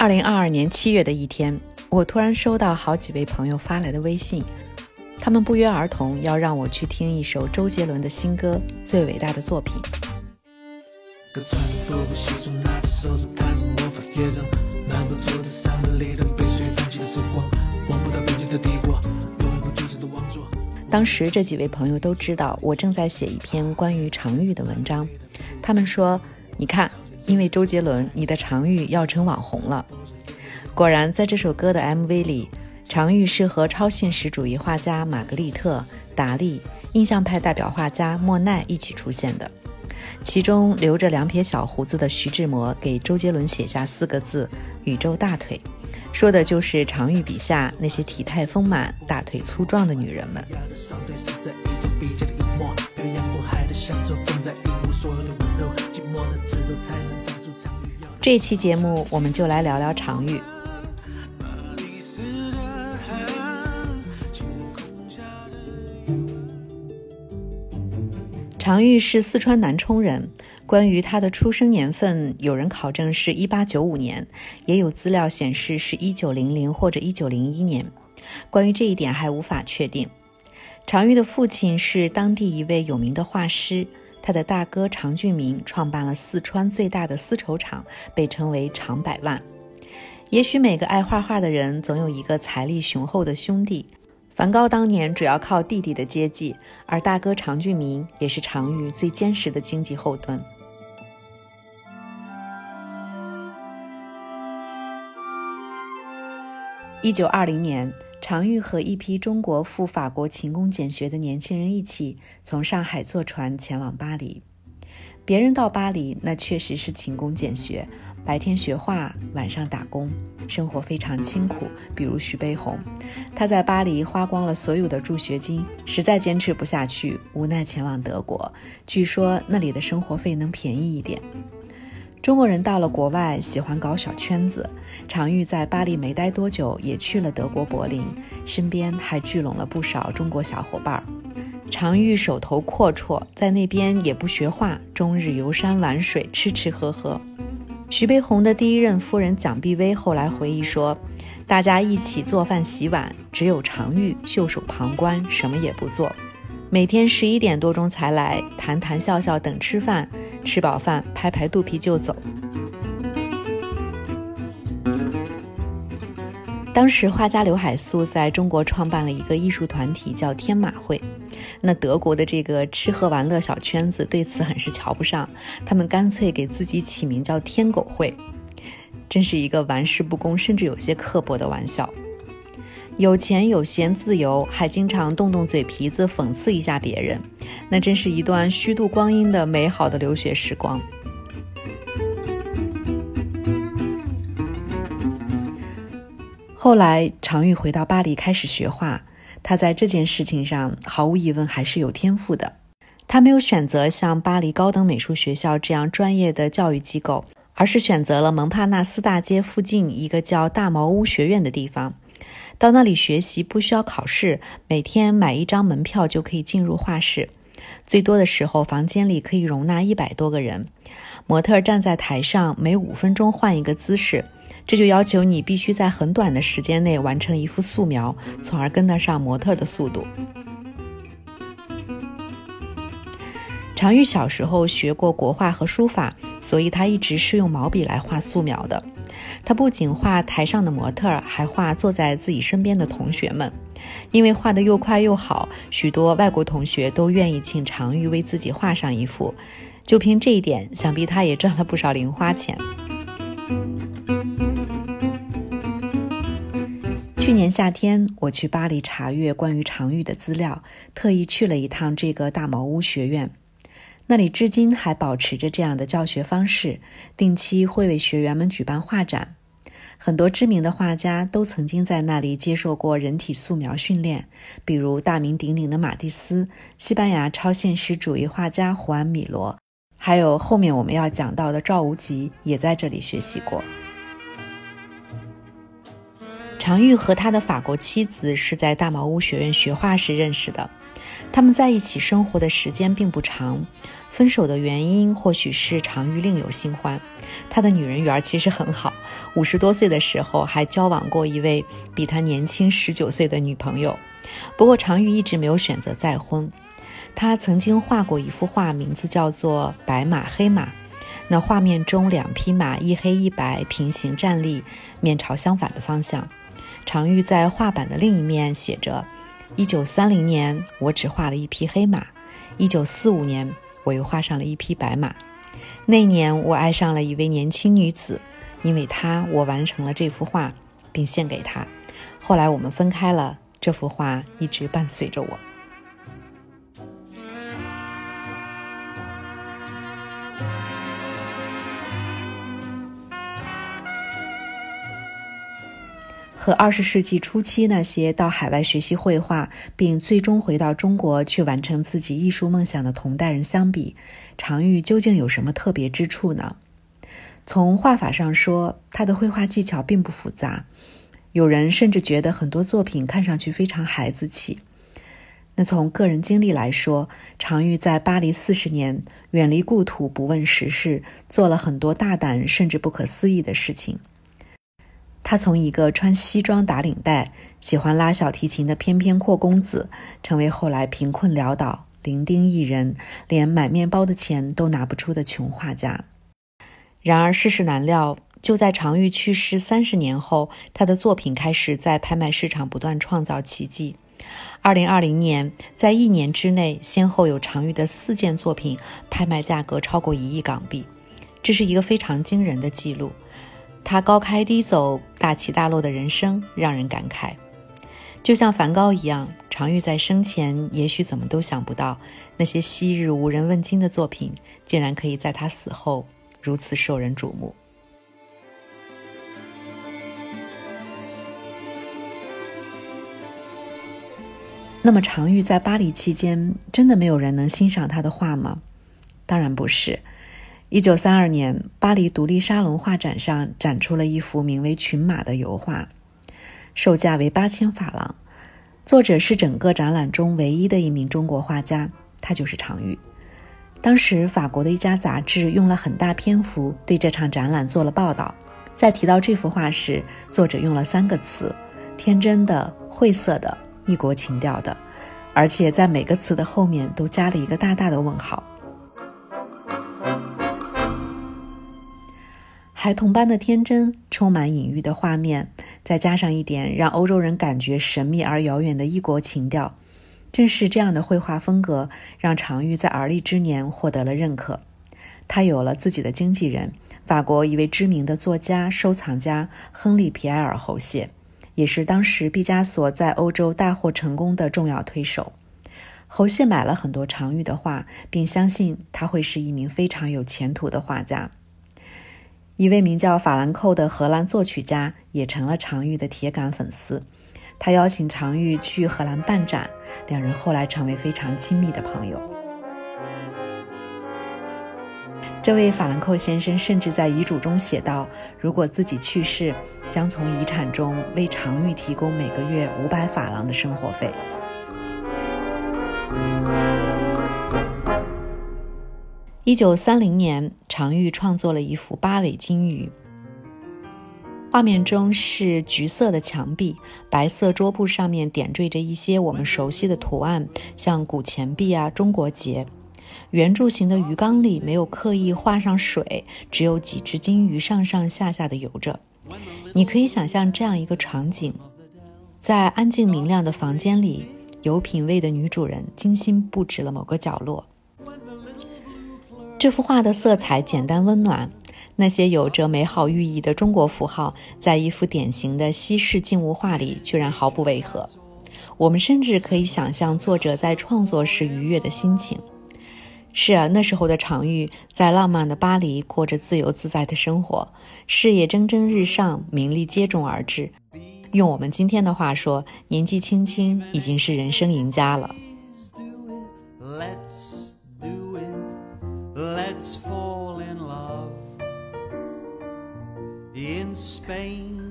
二零二二年七月的一天，我突然收到好几位朋友发来的微信，他们不约而同要让我去听一首周杰伦的新歌《最伟大的作品》。当时这几位朋友都知道我正在写一篇关于常玉的文章，他们说：“你看，因为周杰伦，你的常玉要成网红了。”果然，在这首歌的 MV 里，常玉是和超现实主义画家玛格丽特、达利、印象派代表画家莫奈一起出现的。其中留着两撇小胡子的徐志摩给周杰伦写下四个字：“宇宙大腿”，说的就是常玉笔下那些体态丰满、大腿粗壮的女人们。这期节目，我们就来聊聊常玉。常玉是四川南充人。关于他的出生年份，有人考证是一八九五年，也有资料显示是一九零零或者一九零一年。关于这一点还无法确定。常玉的父亲是当地一位有名的画师，他的大哥常俊明创办了四川最大的丝绸厂，被称为“常百万”。也许每个爱画画的人总有一个财力雄厚的兄弟。梵高当年主要靠弟弟的接济，而大哥常俊明也是常玉最坚实的经济后盾。一九二零年，常玉和一批中国赴法国勤工俭学的年轻人一起从上海坐船前往巴黎。别人到巴黎，那确实是勤工俭学，白天学画，晚上打工，生活非常清苦。比如徐悲鸿，他在巴黎花光了所有的助学金，实在坚持不下去，无奈前往德国。据说那里的生活费能便宜一点。中国人到了国外，喜欢搞小圈子。常玉在巴黎没待多久，也去了德国柏林，身边还聚拢了不少中国小伙伴。常玉手头阔绰，在那边也不学画，终日游山玩水，吃吃喝喝。徐悲鸿的第一任夫人蒋碧薇后来回忆说：“大家一起做饭洗碗，只有常玉袖手旁观，什么也不做。每天十一点多钟才来，谈谈笑笑等吃饭，吃饱饭拍拍肚皮就走。”当时画家刘海粟在中国创办了一个艺术团体，叫天马会。那德国的这个吃喝玩乐小圈子对此很是瞧不上，他们干脆给自己起名叫“天狗会”，真是一个玩世不恭，甚至有些刻薄的玩笑。有钱有闲自由，还经常动动嘴皮子讽刺一下别人，那真是一段虚度光阴的美好的留学时光。后来，常玉回到巴黎开始学画。他在这件事情上毫无疑问还是有天赋的。他没有选择像巴黎高等美术学校这样专业的教育机构，而是选择了蒙帕纳斯大街附近一个叫大茅屋学院的地方。到那里学习不需要考试，每天买一张门票就可以进入画室。最多的时候，房间里可以容纳一百多个人。模特站在台上，每五分钟换一个姿势。这就要求你必须在很短的时间内完成一幅素描，从而跟得上模特的速度。常玉小时候学过国画和书法，所以他一直是用毛笔来画素描的。他不仅画台上的模特，还画坐在自己身边的同学们。因为画得又快又好，许多外国同学都愿意请常玉为自己画上一幅。就凭这一点，想必他也赚了不少零花钱。去年夏天，我去巴黎查阅关于常玉的资料，特意去了一趟这个大茅屋学院。那里至今还保持着这样的教学方式，定期会为学员们举办画展。很多知名的画家都曾经在那里接受过人体素描训练，比如大名鼎鼎的马蒂斯、西班牙超现实主义画家胡安·米罗，还有后面我们要讲到的赵无极，也在这里学习过。常玉和他的法国妻子是在大茅屋学院学画时认识的，他们在一起生活的时间并不长。分手的原因或许是常玉另有新欢。他的女人缘其实很好，五十多岁的时候还交往过一位比他年轻十九岁的女朋友。不过常玉一直没有选择再婚。他曾经画过一幅画，名字叫做《白马黑马》。那画面中两匹马一黑一白平行站立，面朝相反的方向。常玉在画板的另一面写着：“一九三零年，我只画了一匹黑马；一九四五年，我又画上了一匹白马。那年，我爱上了一位年轻女子，因为她，我完成了这幅画，并献给她。后来我们分开了，这幅画一直伴随着我。”和二十世纪初期那些到海外学习绘画，并最终回到中国去完成自己艺术梦想的同代人相比，常玉究竟有什么特别之处呢？从画法上说，他的绘画技巧并不复杂，有人甚至觉得很多作品看上去非常孩子气。那从个人经历来说，常玉在巴黎四十年，远离故土，不问时事，做了很多大胆甚至不可思议的事情。他从一个穿西装打领带、喜欢拉小提琴的翩翩阔公子，成为后来贫困潦倒、伶仃一人、连买面包的钱都拿不出的穷画家。然而世事难料，就在常玉去世三十年后，他的作品开始在拍卖市场不断创造奇迹。二零二零年，在一年之内，先后有常玉的四件作品拍卖价格超过一亿港币，这是一个非常惊人的记录。他高开低走、大起大落的人生让人感慨，就像梵高一样，常玉在生前也许怎么都想不到，那些昔日无人问津的作品，竟然可以在他死后如此受人瞩目。那么，常玉在巴黎期间，真的没有人能欣赏他的画吗？当然不是。一九三二年，巴黎独立沙龙画展上展出了一幅名为《群马》的油画，售价为八千法郎。作者是整个展览中唯一的一名中国画家，他就是常玉。当时，法国的一家杂志用了很大篇幅对这场展览做了报道。在提到这幅画时，作者用了三个词：天真的、晦涩的、异国情调的，而且在每个词的后面都加了一个大大的问号。孩童般的天真，充满隐喻的画面，再加上一点让欧洲人感觉神秘而遥远的异国情调，正是这样的绘画风格，让常玉在而立之年获得了认可。他有了自己的经纪人，法国一位知名的作家、收藏家亨利·皮埃尔·侯谢，也是当时毕加索在欧洲大获成功的重要推手。侯谢买了很多常玉的画，并相信他会是一名非常有前途的画家。一位名叫法兰寇的荷兰作曲家也成了常玉的铁杆粉丝，他邀请常玉去荷兰办展，两人后来成为非常亲密的朋友。这位法兰寇先生甚至在遗嘱中写道：“如果自己去世，将从遗产中为常玉提供每个月五百法郎的生活费。”一九三零年，常玉创作了一幅八尾金鱼。画面中是橘色的墙壁，白色桌布上面点缀着一些我们熟悉的图案，像古钱币啊、中国结。圆柱形的鱼缸里没有刻意画上水，只有几只金鱼上上下下的游着。你可以想象这样一个场景：在安静明亮的房间里，有品位的女主人精心布置了某个角落。这幅画的色彩简单温暖，那些有着美好寓意的中国符号，在一幅典型的西式静物画里居然毫不违和。我们甚至可以想象作者在创作时愉悦的心情。是啊，那时候的常玉在浪漫的巴黎过着自由自在的生活，事业蒸蒸日上，名利接踵而至。用我们今天的话说，年纪轻轻已经是人生赢家了。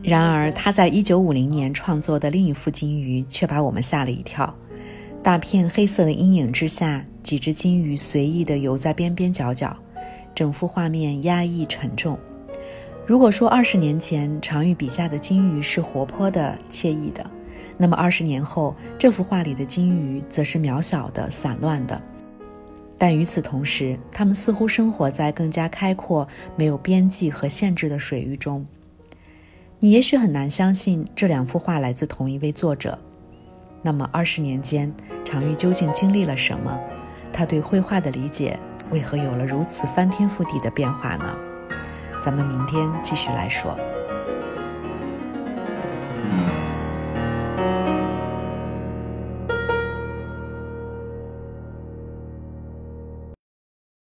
然而，他在一九五零年创作的另一幅金鱼却把我们吓了一跳。大片黑色的阴影之下，几只金鱼随意地游在边边角角，整幅画面压抑沉重。如果说二十年前常玉笔下的金鱼是活泼的、惬意的，那么二十年后这幅画里的金鱼则是渺小的、散乱的。但与此同时，它们似乎生活在更加开阔、没有边际和限制的水域中。你也许很难相信这两幅画来自同一位作者。那么，二十年间，常玉究竟经历了什么？他对绘画的理解为何有了如此翻天覆地的变化呢？咱们明天继续来说。